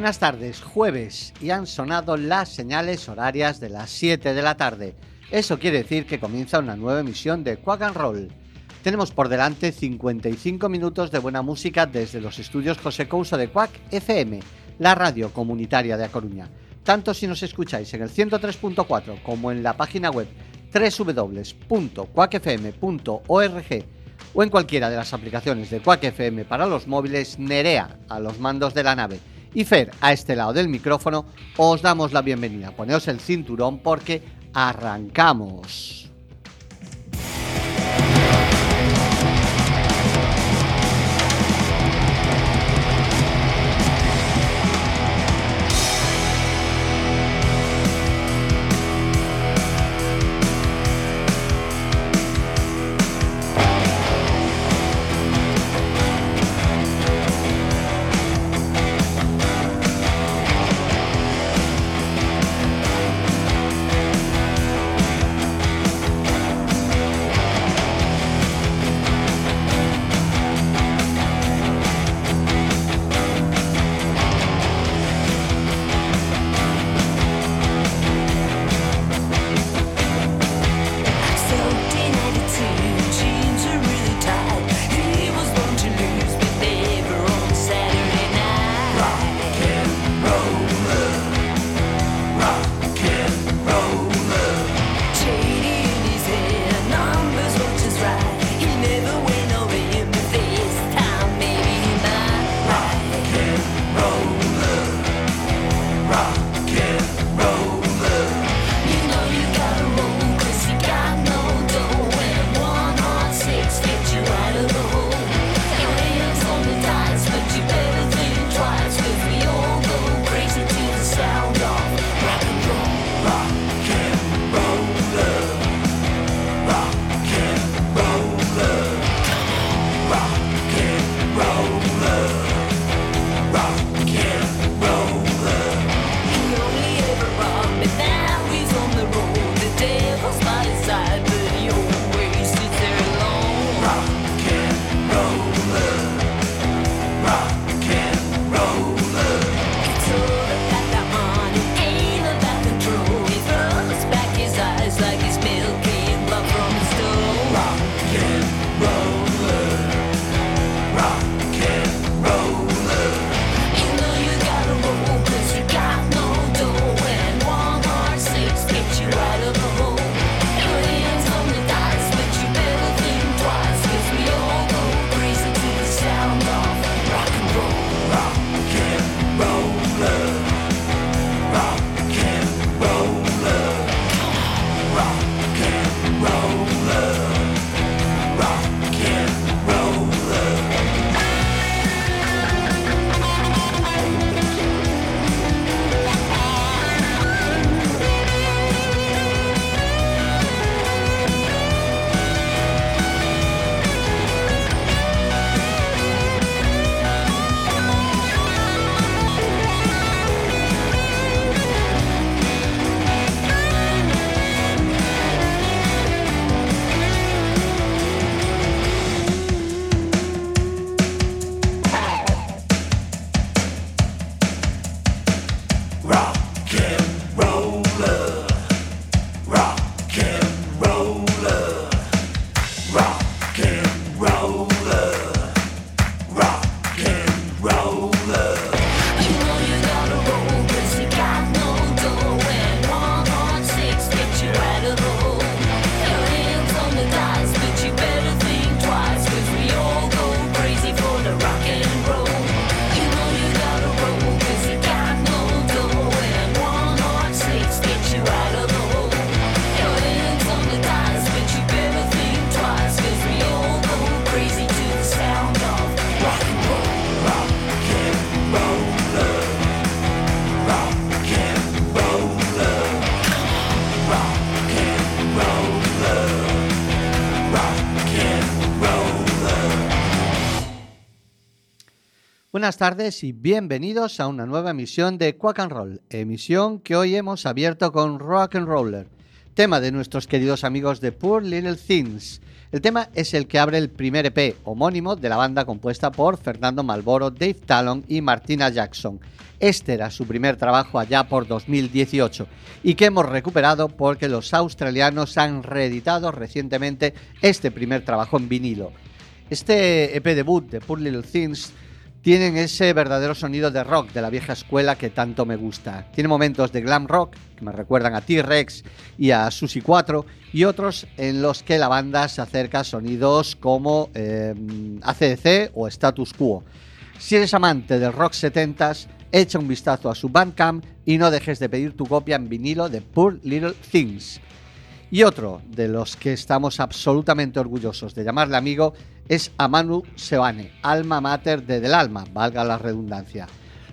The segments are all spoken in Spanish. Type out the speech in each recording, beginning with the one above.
Buenas tardes, jueves, y han sonado las señales horarias de las 7 de la tarde. Eso quiere decir que comienza una nueva emisión de Quack and Roll. Tenemos por delante 55 minutos de buena música desde los estudios José Couso de Quack FM, la radio comunitaria de A Coruña. Tanto si nos escucháis en el 103.4 como en la página web www.quackfm.org o en cualquiera de las aplicaciones de Quack FM para los móviles Nerea a los mandos de la nave y Fer a este lado del micrófono, os damos la bienvenida. Poneos el cinturón porque arrancamos. Buenas tardes y bienvenidos a una nueva emisión de Quack and Roll, emisión que hoy hemos abierto con Rock and Roller, tema de nuestros queridos amigos de Poor Little Things. El tema es el que abre el primer EP homónimo de la banda compuesta por Fernando Malboro, Dave Talon y Martina Jackson. Este era su primer trabajo allá por 2018 y que hemos recuperado porque los australianos han reeditado recientemente este primer trabajo en vinilo. Este EP debut de Poor Little Things tienen ese verdadero sonido de rock de la vieja escuela que tanto me gusta. Tiene momentos de glam rock que me recuerdan a T-Rex y a Susi 4 y otros en los que la banda se acerca a sonidos como eh, ACDC o Status Quo. Si eres amante del rock 70s, echa un vistazo a su Bandcamp y no dejes de pedir tu copia en vinilo de Poor Little Things. Y otro de los que estamos absolutamente orgullosos de llamarle amigo es Amanu Sebane, alma mater de Del Alma, valga la redundancia.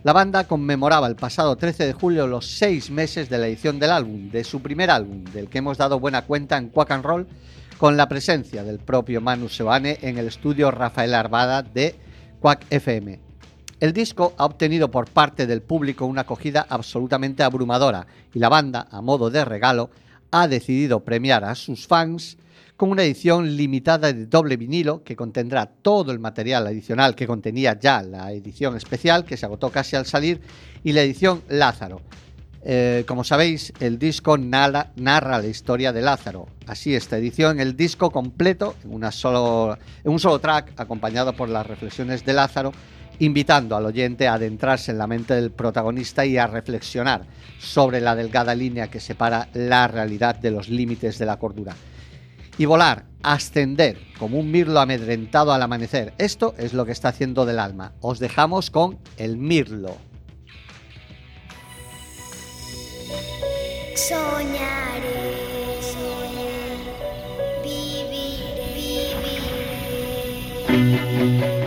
La banda conmemoraba el pasado 13 de julio los seis meses de la edición del álbum, de su primer álbum, del que hemos dado buena cuenta en Quack and Roll, con la presencia del propio Manu Sebane en el estudio Rafael Arbada de Quack FM. El disco ha obtenido por parte del público una acogida absolutamente abrumadora y la banda, a modo de regalo, ha decidido premiar a sus fans con una edición limitada de doble vinilo que contendrá todo el material adicional que contenía ya la edición especial que se agotó casi al salir y la edición Lázaro. Eh, como sabéis, el disco narra, la historia de Lázaro. Así, esta edición, el disco completo, en un solo track, acompañado por las reflexiones de Lázaro, invitando al oyente a adentrarse en la mente del protagonista y a reflexionar sobre la delgada línea que separa la realidad de los límites de la cordura y volar, ascender, como un mirlo amedrentado al amanecer. Esto es lo que está haciendo del alma. Os dejamos con el mirlo. Soñaré. Viviré.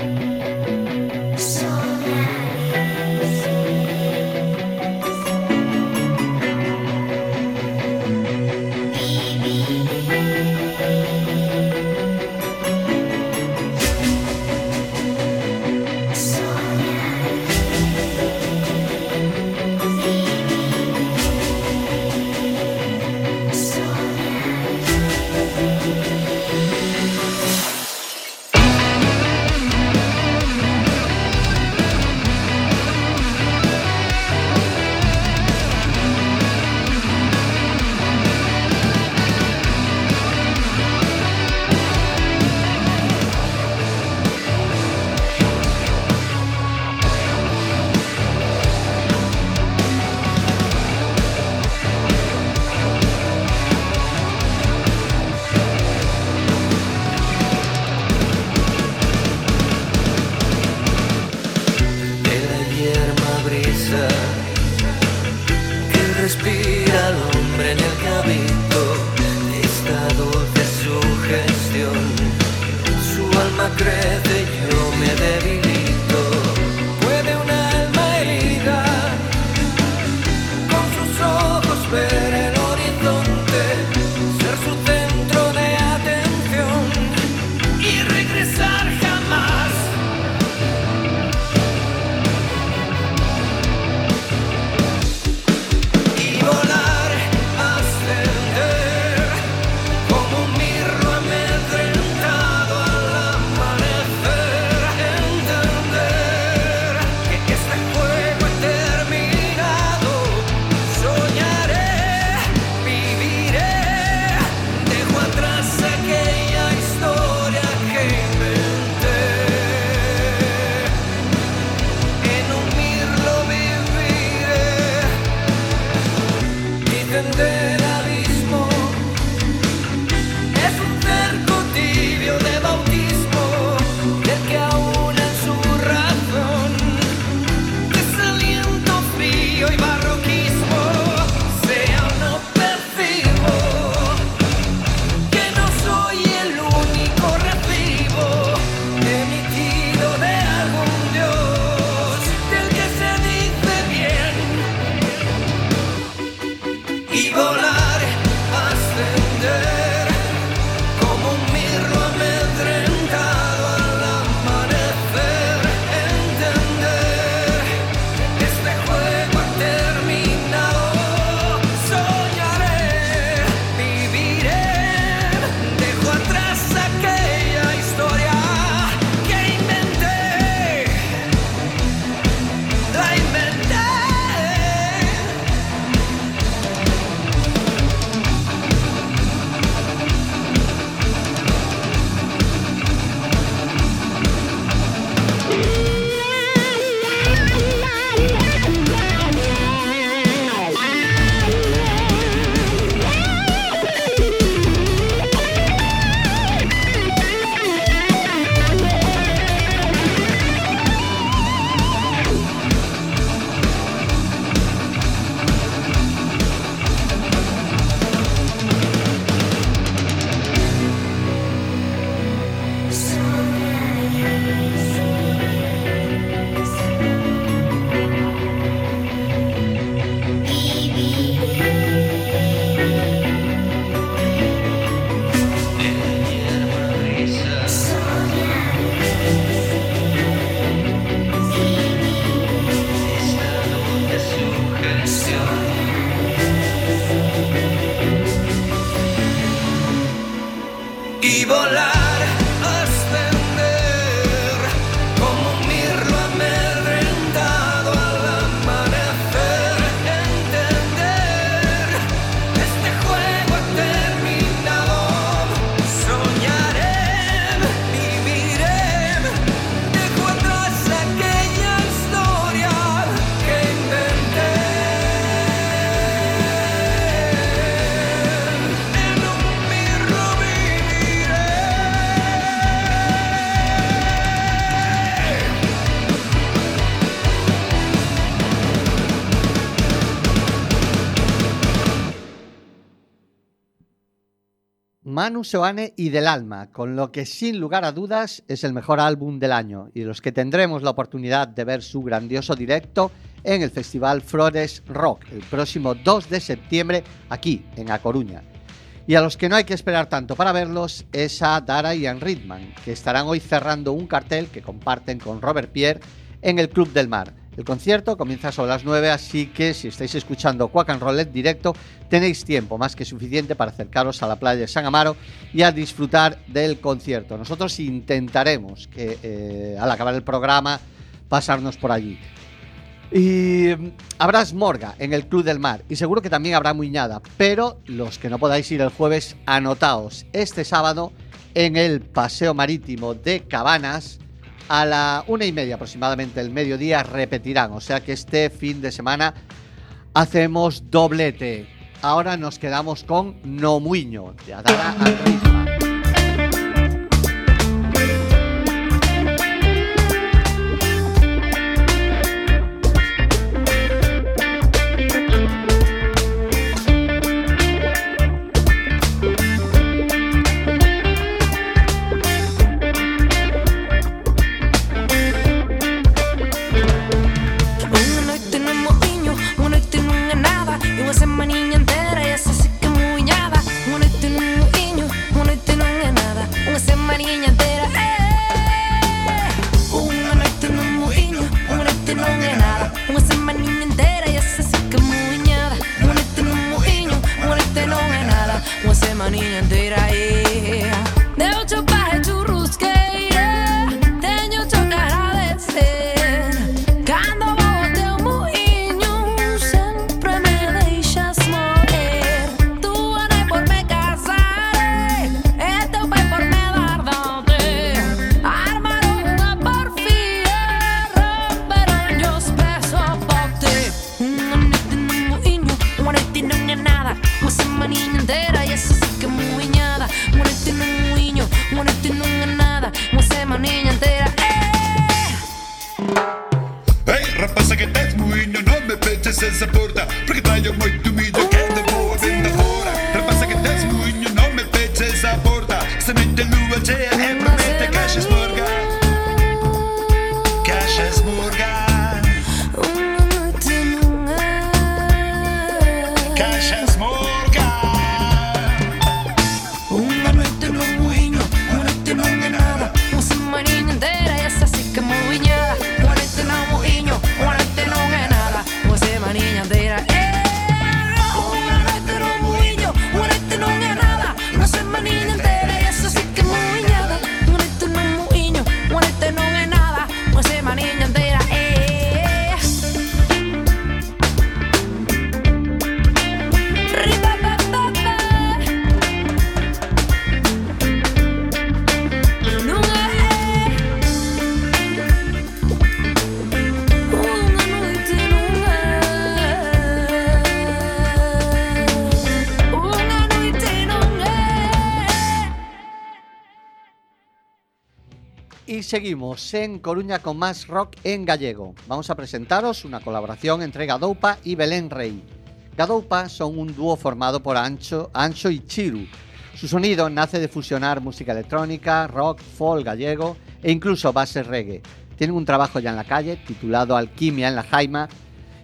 Manu y Del Alma, con lo que sin lugar a dudas es el mejor álbum del año y los que tendremos la oportunidad de ver su grandioso directo en el Festival Flores Rock el próximo 2 de septiembre aquí en A Coruña. Y a los que no hay que esperar tanto para verlos es a Dara y Ian Ridman, que estarán hoy cerrando un cartel que comparten con Robert Pierre en el Club del Mar. El concierto comienza sobre las 9, así que si estáis escuchando Quack and directo, tenéis tiempo más que suficiente para acercaros a la playa de San Amaro y a disfrutar del concierto. Nosotros intentaremos que eh, al acabar el programa pasarnos por allí. Y mm, habrá Smorga en el Club del Mar y seguro que también habrá Muñada, pero los que no podáis ir el jueves, anotaos este sábado en el Paseo Marítimo de Cabanas a la una y media aproximadamente el mediodía repetirán. O sea que este fin de semana hacemos doblete. Ahora nos quedamos con Nomuiño de Adara. Seguimos en Coruña con más rock en gallego. Vamos a presentaros una colaboración entre Gadoupa y Belén Rey. Gadoupa son un dúo formado por Ancho, Ancho y Chiru. Su sonido nace de fusionar música electrónica, rock, folk gallego e incluso base reggae. Tienen un trabajo ya en la calle titulado Alquimia en la Jaima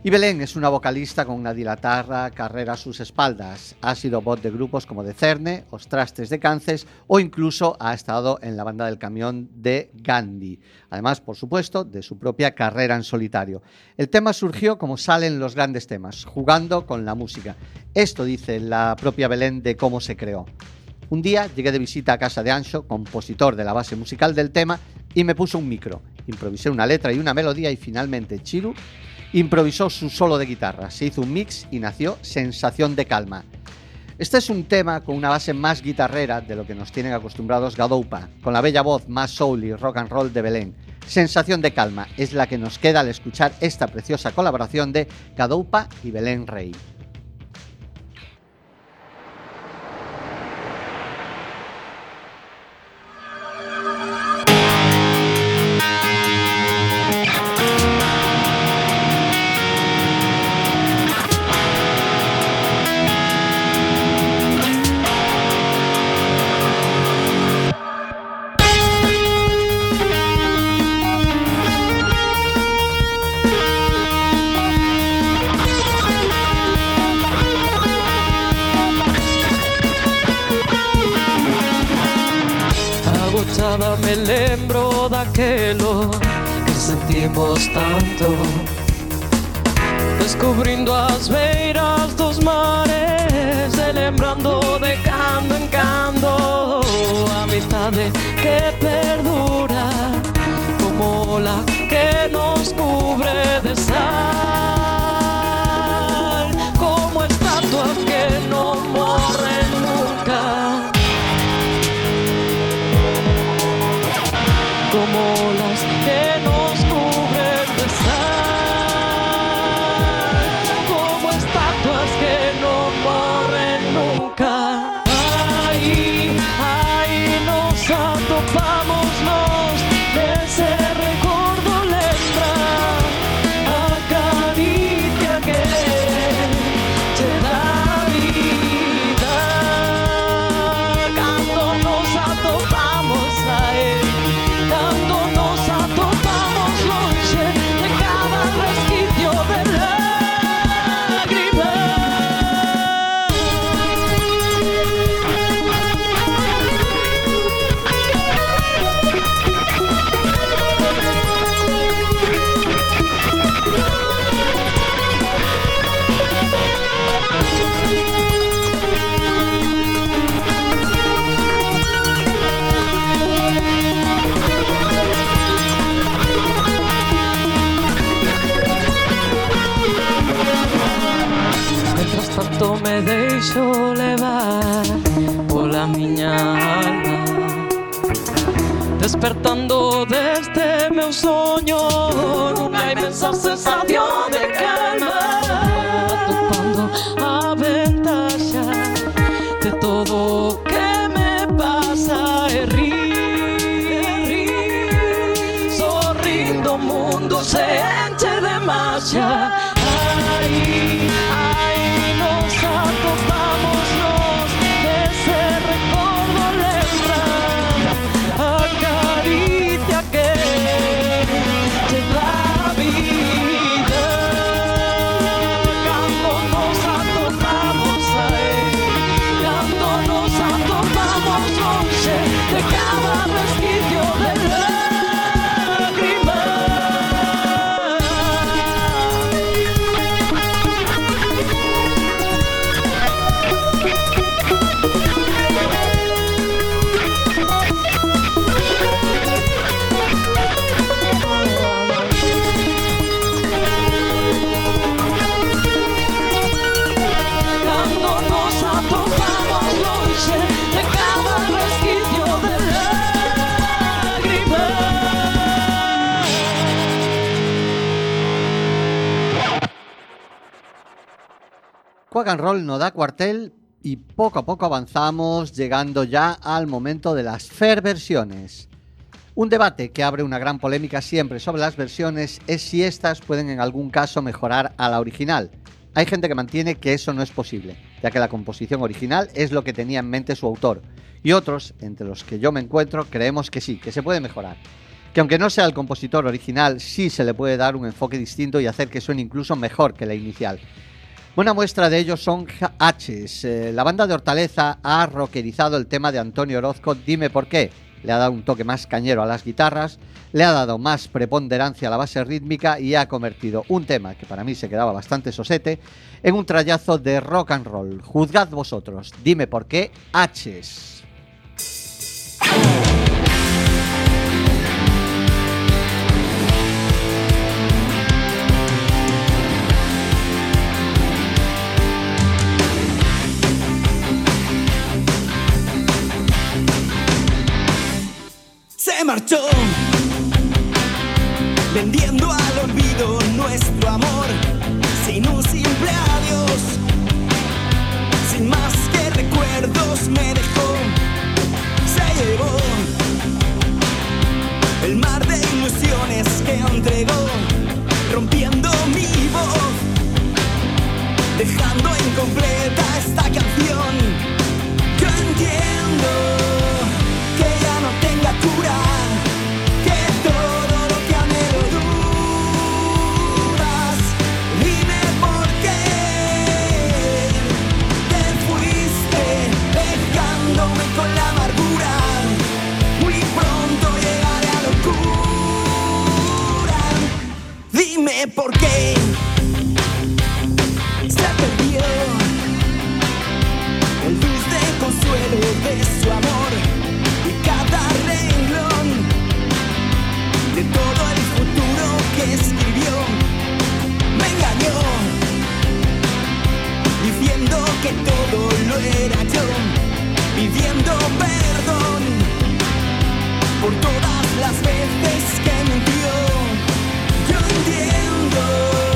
y Belén es una vocalista con una dilatada carrera a sus espaldas. Ha sido voz de grupos como De Cerne, Os Trastes de Cances o incluso ha estado en la banda del camión de Gandhi. Además, por supuesto, de su propia carrera en solitario. El tema surgió como salen los grandes temas, jugando con la música. Esto dice la propia Belén de cómo se creó. Un día llegué de visita a casa de Ancho, compositor de la base musical del tema, y me puso un micro. Improvisé una letra y una melodía y finalmente Chiru improvisó su solo de guitarra, se hizo un mix y nació Sensación de Calma. Este es un tema con una base más guitarrera de lo que nos tienen acostumbrados Gadoupa, con la bella voz más soul y rock and roll de Belén. Sensación de calma es la que nos queda al escuchar esta preciosa colaboración de Gadoupa y Belén Rey. Me lembro daquelo que sentimos tanto. Descubrindo as beiras dos mares E lembrando de cando en cando A amizade que perdura Como la que nos cubre de sal mundo se enche de Quack and Roll no da cuartel y poco a poco avanzamos llegando ya al momento de las fair versiones. Un debate que abre una gran polémica siempre sobre las versiones es si estas pueden en algún caso mejorar a la original. Hay gente que mantiene que eso no es posible, ya que la composición original es lo que tenía en mente su autor, y otros, entre los que yo me encuentro, creemos que sí, que se puede mejorar. Que aunque no sea el compositor original, sí se le puede dar un enfoque distinto y hacer que suene incluso mejor que la inicial. Buena muestra de ello son H's. Eh, la banda de Hortaleza ha rockerizado el tema de Antonio Orozco, Dime por qué. Le ha dado un toque más cañero a las guitarras, le ha dado más preponderancia a la base rítmica y ha convertido un tema que para mí se quedaba bastante sosete en un trayazo de rock and roll. Juzgad vosotros, dime por qué H's. Vendiendo al olvido nuestro amor, sin un simple adiós, sin más que recuerdos me dejó, se llevó el mar de ilusiones que entregó, rompiendo mi voz, dejando incompleta esta canción. Yo entiendo Dime por qué se perdió el dulce consuelo de su amor y cada renglón de todo el futuro que escribió me engañó diciendo que todo lo era yo pidiendo perdón por todas las veces que mintió yo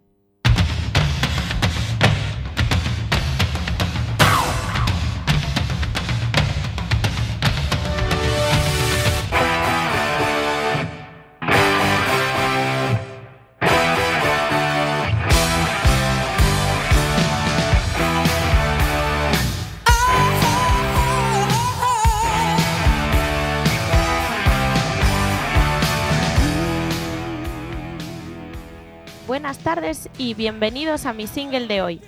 Y bienvenidos a mi single de hoy.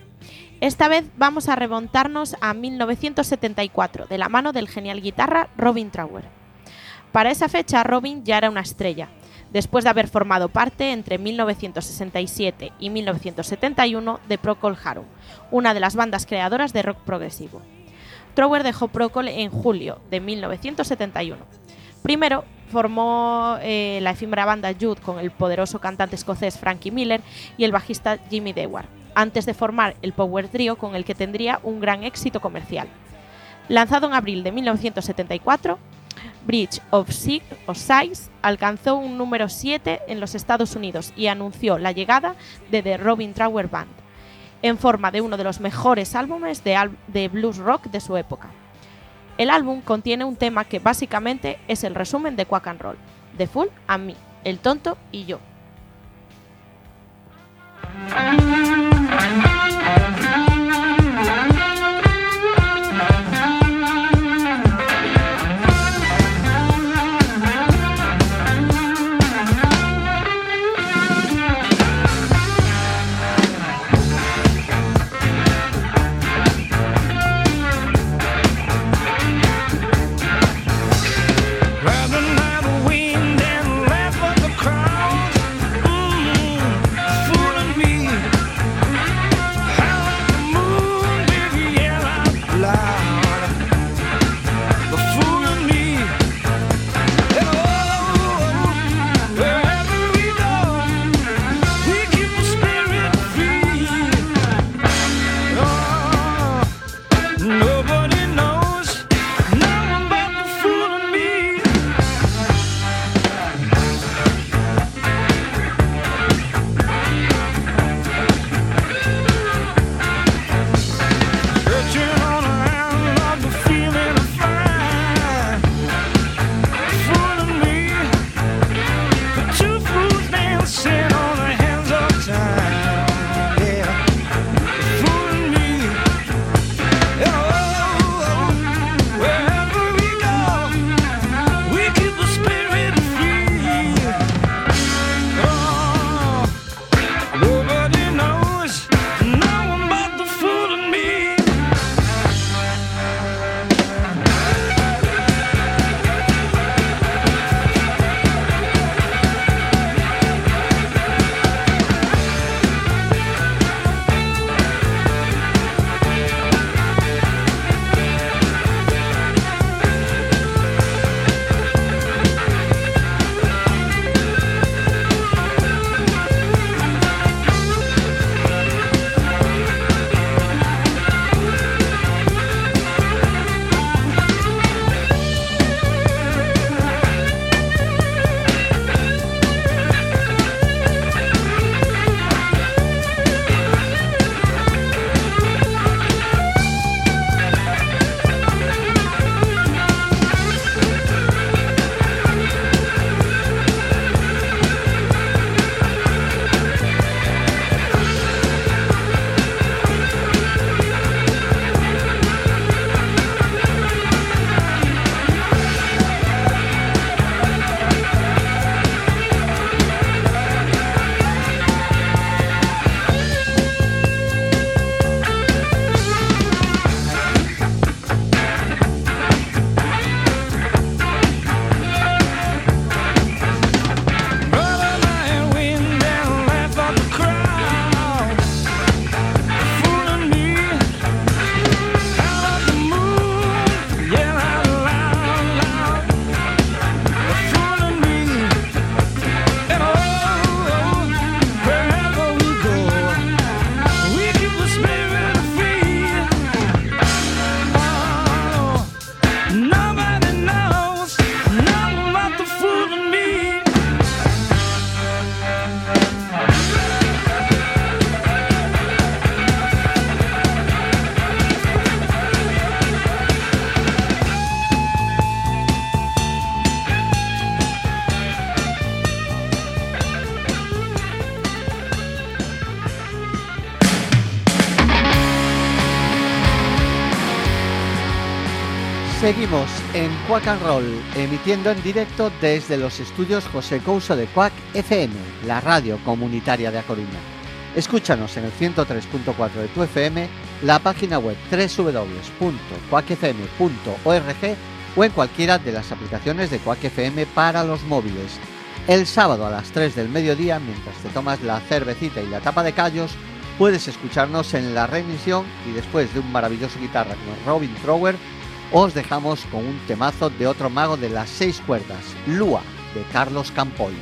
Esta vez vamos a remontarnos a 1974, de la mano del genial guitarra Robin Trower. Para esa fecha, Robin ya era una estrella, después de haber formado parte entre 1967 y 1971 de Procol Harum, una de las bandas creadoras de rock progresivo. Trower dejó Procol en julio de 1971. Primero formó eh, la efímera banda Jude con el poderoso cantante escocés Frankie Miller y el bajista Jimmy Dewar, antes de formar el Power Trio con el que tendría un gran éxito comercial. Lanzado en abril de 1974, Bridge of Six Size alcanzó un número 7 en los Estados Unidos y anunció la llegada de The Robin Trower Band, en forma de uno de los mejores álbumes de blues rock de su época. El álbum contiene un tema que básicamente es el resumen de Quack and Roll, The Fool and Me, El Tonto y Yo. Seguimos en Quack and Roll, emitiendo en directo desde los estudios José Couso de Quack FM, la radio comunitaria de A Coruña. Escúchanos en el 103.4 de tu FM, la página web www.quackfm.org o en cualquiera de las aplicaciones de Quack FM para los móviles. El sábado a las 3 del mediodía, mientras te tomas la cervecita y la tapa de callos, puedes escucharnos en la remisión y después de un maravilloso guitarra como Robin Trower, os dejamos con un temazo de otro mago de las seis cuerdas, Lua, de Carlos Campoy.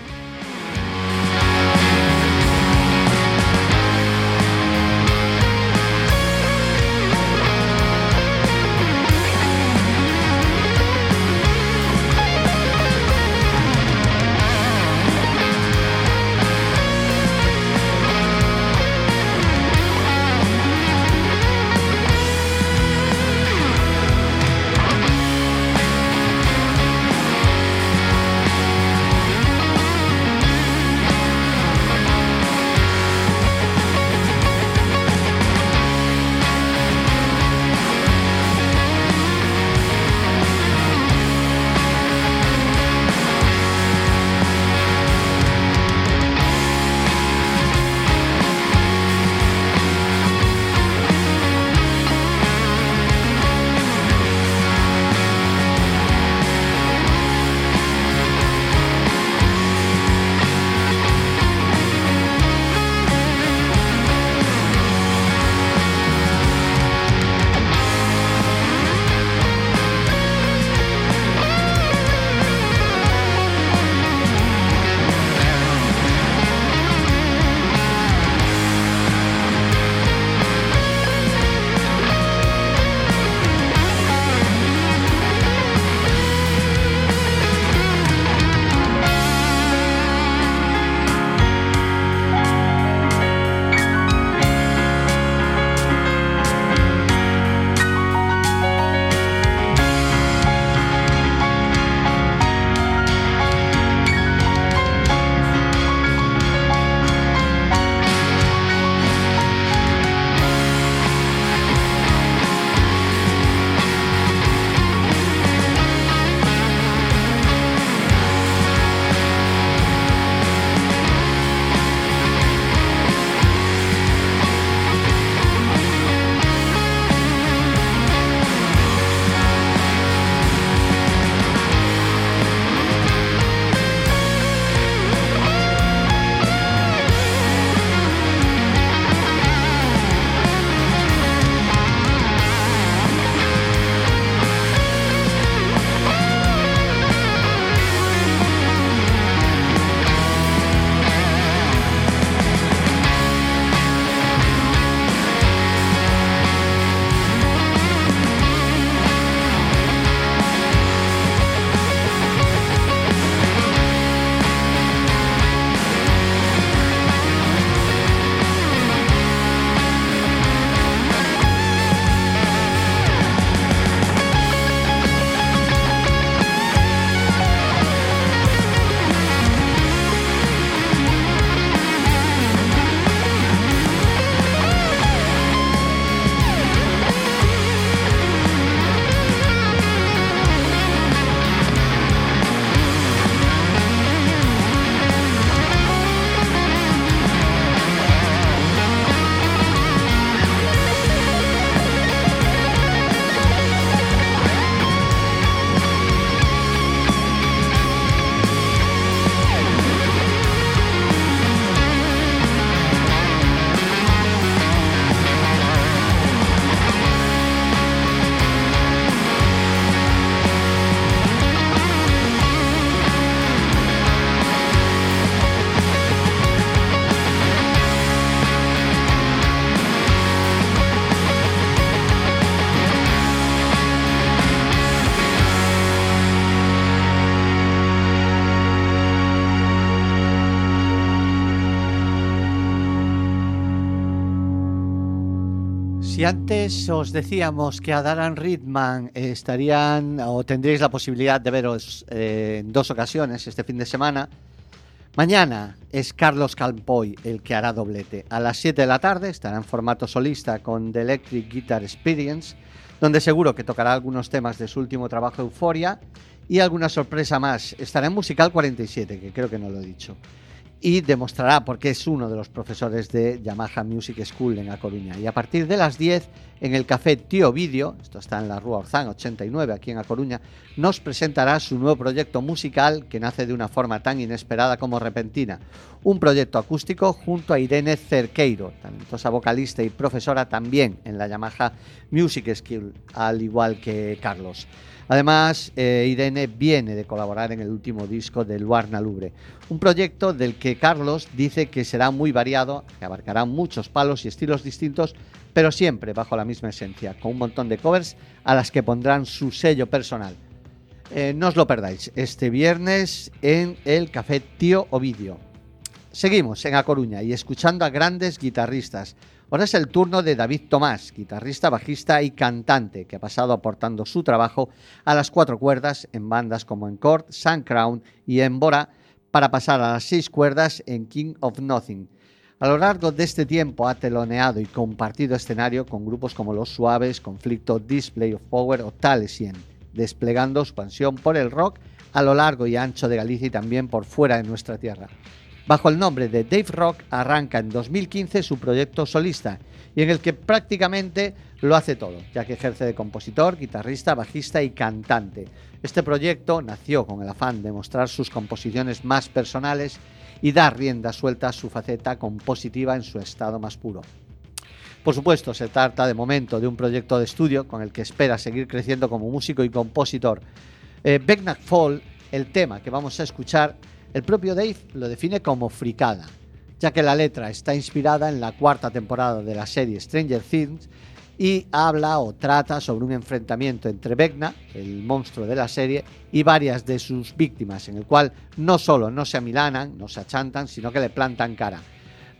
Antes os decíamos que a Daran Ridman estarían o tendréis la posibilidad de veros eh, en dos ocasiones este fin de semana, Mañana es Carlos Campoy el que hará doblete. A las 7 de la tarde estará en formato solista con The Electric Guitar Experience, donde seguro que tocará algunos temas de su último trabajo Euforia y alguna sorpresa más. Estará en Musical 47, que creo que no lo he dicho y demostrará por qué es uno de los profesores de Yamaha Music School en A Coruña. Y a partir de las 10, en el café Tío Vídeo, esto está en la Rúa Orzán 89, aquí en A Coruña, nos presentará su nuevo proyecto musical que nace de una forma tan inesperada como repentina. Un proyecto acústico junto a Irene Cerqueiro, talentosa vocalista y profesora también en la Yamaha Music School, al igual que Carlos. Además, eh, Irene viene de colaborar en el último disco de Luarna Lubre, un proyecto del que Carlos dice que será muy variado, que abarcará muchos palos y estilos distintos, pero siempre bajo la misma esencia, con un montón de covers a las que pondrán su sello personal. Eh, no os lo perdáis, este viernes en el Café Tío Ovidio. Seguimos en A Coruña y escuchando a grandes guitarristas. Ahora es el turno de David Tomás, guitarrista, bajista y cantante, que ha pasado aportando su trabajo a las cuatro cuerdas en bandas como Encore, Sun Crown y Embora, para pasar a las seis cuerdas en King of Nothing. A lo largo de este tiempo ha teloneado y compartido escenario con grupos como Los Suaves, Conflicto, Display of Power o Talesien, desplegando su pasión por el rock a lo largo y ancho de Galicia y también por fuera de nuestra tierra. Bajo el nombre de Dave Rock arranca en 2015 su proyecto solista y en el que prácticamente lo hace todo, ya que ejerce de compositor, guitarrista, bajista y cantante. Este proyecto nació con el afán de mostrar sus composiciones más personales y dar rienda suelta a su faceta compositiva en su estado más puro. Por supuesto, se trata de momento de un proyecto de estudio con el que espera seguir creciendo como músico y compositor. Eh, Fall, el tema que vamos a escuchar, el propio Dave lo define como fricada, ya que la letra está inspirada en la cuarta temporada de la serie Stranger Things y habla o trata sobre un enfrentamiento entre Vecna, el monstruo de la serie, y varias de sus víctimas, en el cual no solo no se amilanan, no se achantan, sino que le plantan cara.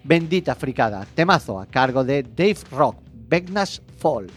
Bendita fricada, temazo a cargo de Dave Rock, Vecna's Fall.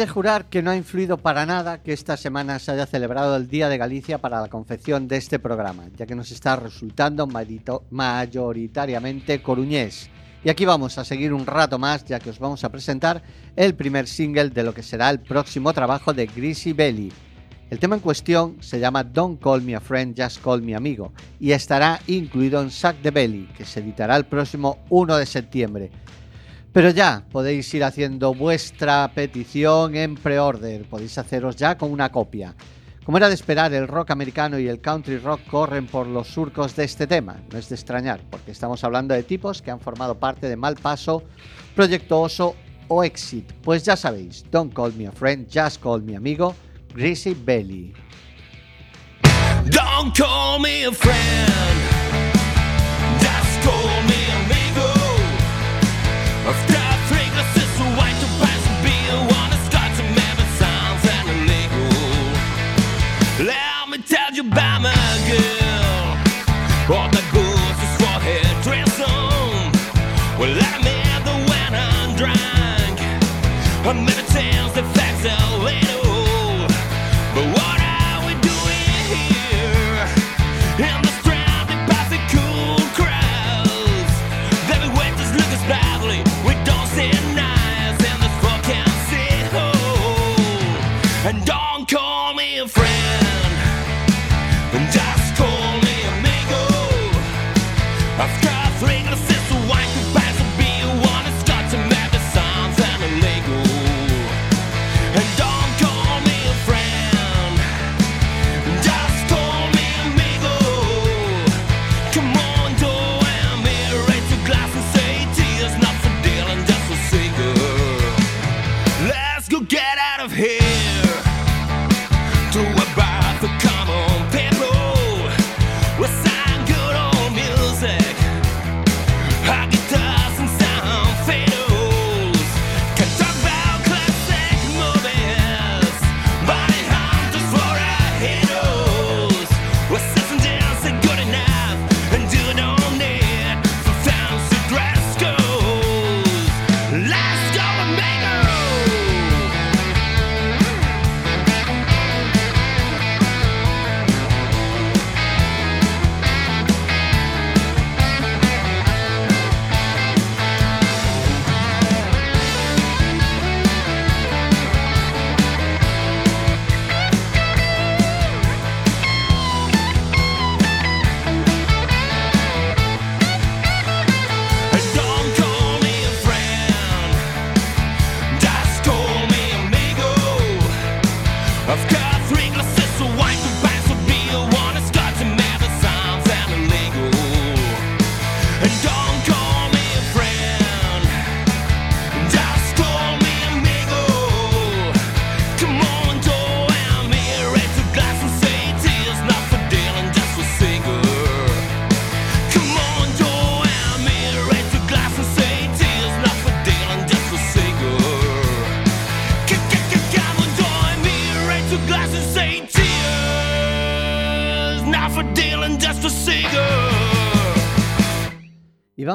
He de jurar que no ha influido para nada que esta semana se haya celebrado el Día de Galicia para la confección de este programa, ya que nos está resultando mayoritariamente coruñés. Y aquí vamos a seguir un rato más, ya que os vamos a presentar el primer single de lo que será el próximo trabajo de Greasy Belly. El tema en cuestión se llama Don't Call Me a Friend, Just Call Me Amigo y estará incluido en Sack the Belly, que se editará el próximo 1 de septiembre. Pero ya podéis ir haciendo vuestra petición en pre-order, podéis haceros ya con una copia. Como era de esperar, el rock americano y el country rock corren por los surcos de este tema. No es de extrañar, porque estamos hablando de tipos que han formado parte de Malpaso, Proyecto Oso o Exit. Pues ya sabéis, Don't Call Me a Friend, Just Call Me Amigo, Greasy Belly. Don't call me a friend. Just call me. Alabama.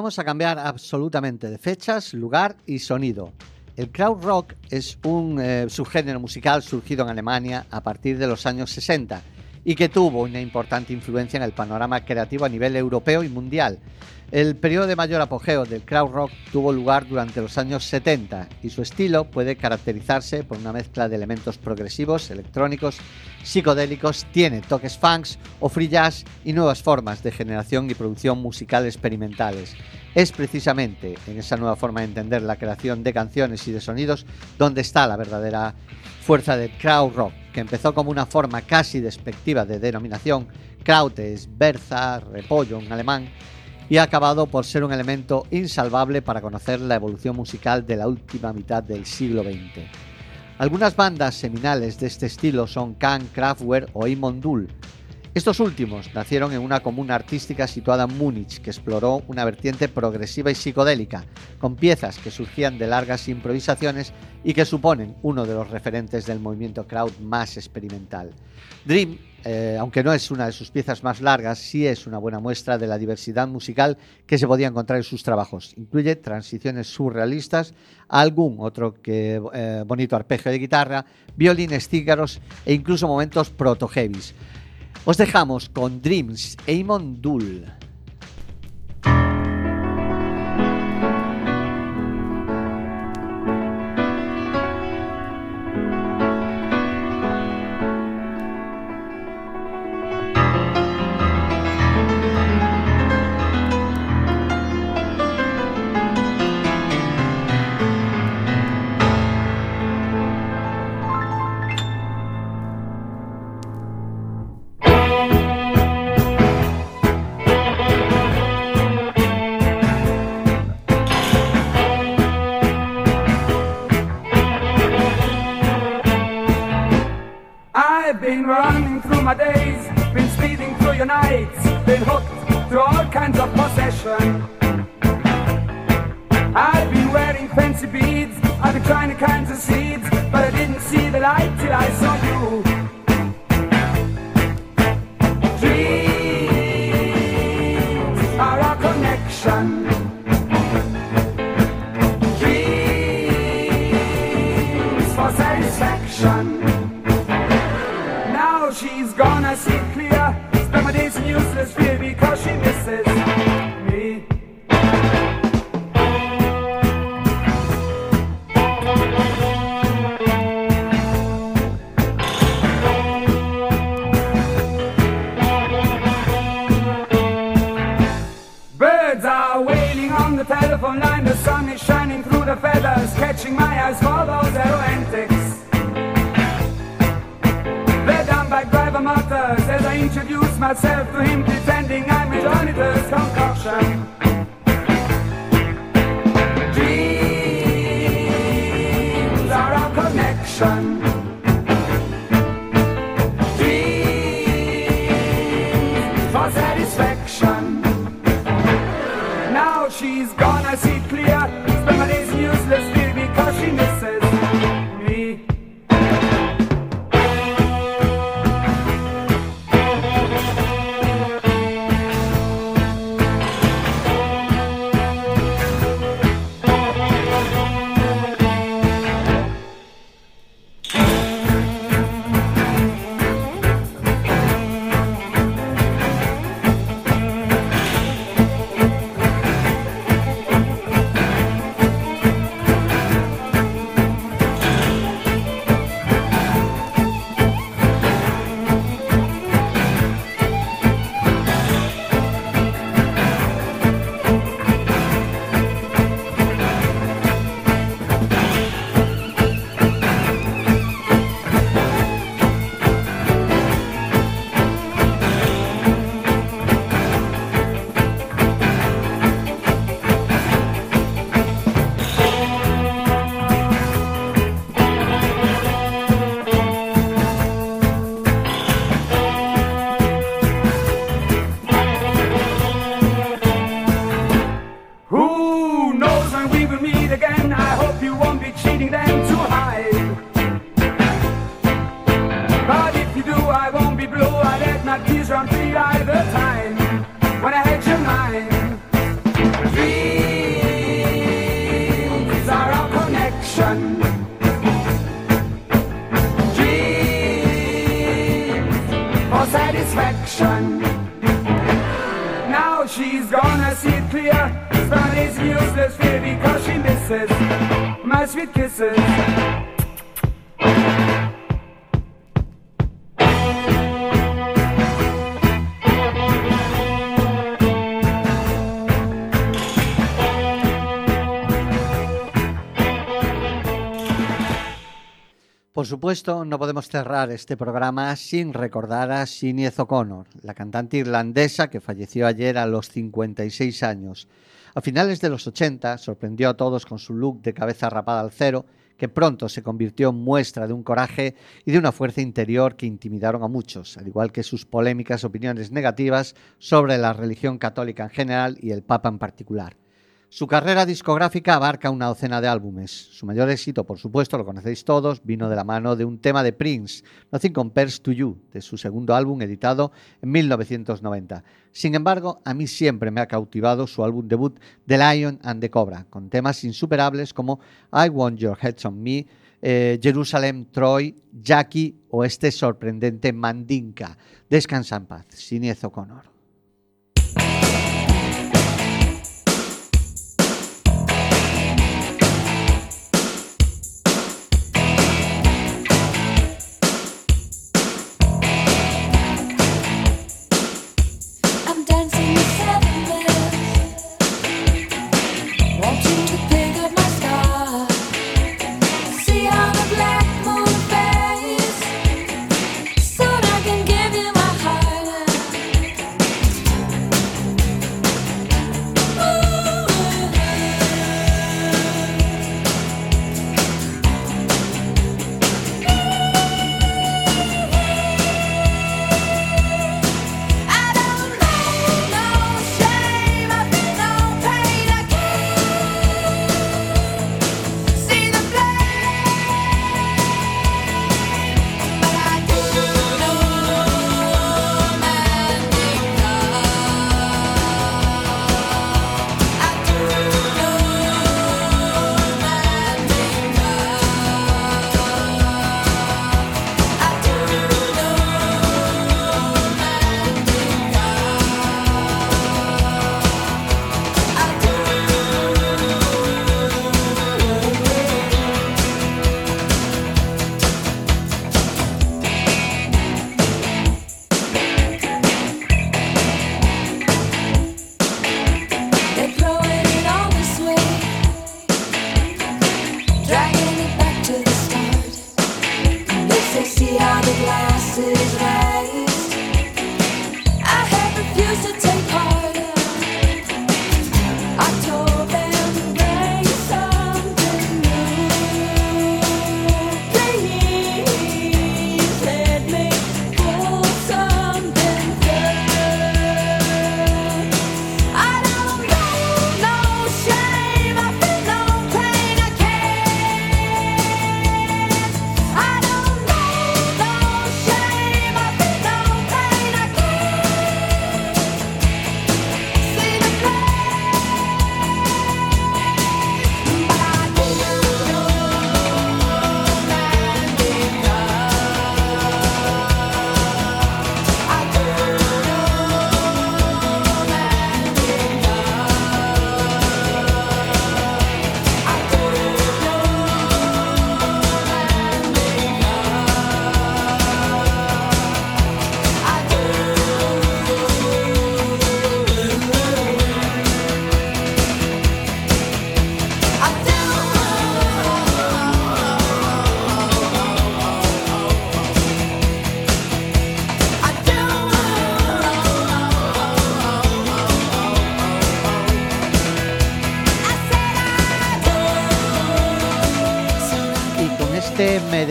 Vamos a cambiar absolutamente de fechas, lugar y sonido. El crowd rock es un eh, subgénero musical surgido en Alemania a partir de los años 60 y que tuvo una importante influencia en el panorama creativo a nivel europeo y mundial. El periodo de mayor apogeo del crowd rock tuvo lugar durante los años 70 y su estilo puede caracterizarse por una mezcla de elementos progresivos, electrónicos, psicodélicos, tiene toques funks o free jazz y nuevas formas de generación y producción musical experimentales. Es precisamente en esa nueva forma de entender la creación de canciones y de sonidos donde está la verdadera fuerza del crowd rock, que empezó como una forma casi despectiva de denominación, Kraut es berza, repollo en alemán, y ha acabado por ser un elemento insalvable para conocer la evolución musical de la última mitad del siglo XX. Algunas bandas seminales de este estilo son Kahn, Kraftwerk o Imondul. Estos últimos nacieron en una comuna artística situada en Múnich que exploró una vertiente progresiva y psicodélica, con piezas que surgían de largas improvisaciones y que suponen uno de los referentes del movimiento crowd más experimental. Dream, eh, aunque no es una de sus piezas más largas, sí es una buena muestra de la diversidad musical que se podía encontrar en sus trabajos. Incluye transiciones surrealistas, algún otro que eh, bonito arpegio de guitarra, violines cígaros e incluso momentos proto-heavies. Os dejamos con Dreams, Amon Dull. My days, been speeding through your nights, been hooked to all kinds of possession. I've been wearing fancy beads, I've been trying all kinds of seeds, but I didn't see the light till I saw Por supuesto, no podemos cerrar este programa sin recordar a Sinead O'Connor, la cantante irlandesa que falleció ayer a los 56 años. A finales de los 80 sorprendió a todos con su look de cabeza rapada al cero, que pronto se convirtió en muestra de un coraje y de una fuerza interior que intimidaron a muchos, al igual que sus polémicas opiniones negativas sobre la religión católica en general y el Papa en particular. Su carrera discográfica abarca una docena de álbumes. Su mayor éxito, por supuesto, lo conocéis todos, vino de la mano de un tema de Prince, Nothing Compares to You, de su segundo álbum editado en 1990. Sin embargo, a mí siempre me ha cautivado su álbum debut The Lion and the Cobra, con temas insuperables como I Want Your Heads on Me, eh, Jerusalem, Troy, Jackie o este sorprendente Mandinka. Descansa en paz, Siniez O'Connor.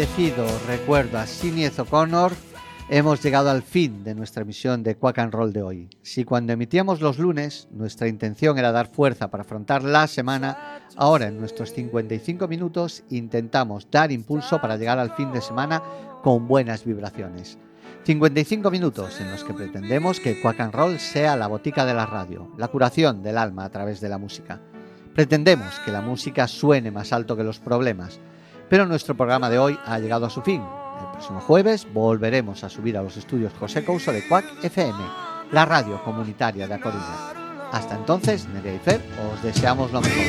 Merecido recuerdo a Siniez O'Connor, hemos llegado al fin de nuestra emisión de Quack and Roll de hoy. Si cuando emitíamos los lunes nuestra intención era dar fuerza para afrontar la semana, ahora en nuestros 55 minutos intentamos dar impulso para llegar al fin de semana con buenas vibraciones. 55 minutos en los que pretendemos que Quack and Roll sea la botica de la radio, la curación del alma a través de la música. Pretendemos que la música suene más alto que los problemas, pero nuestro programa de hoy ha llegado a su fin. El próximo jueves volveremos a subir a los estudios José Couso de Quack FM, la radio comunitaria de A. Hasta entonces, Nerea y Fer, os deseamos lo mejor.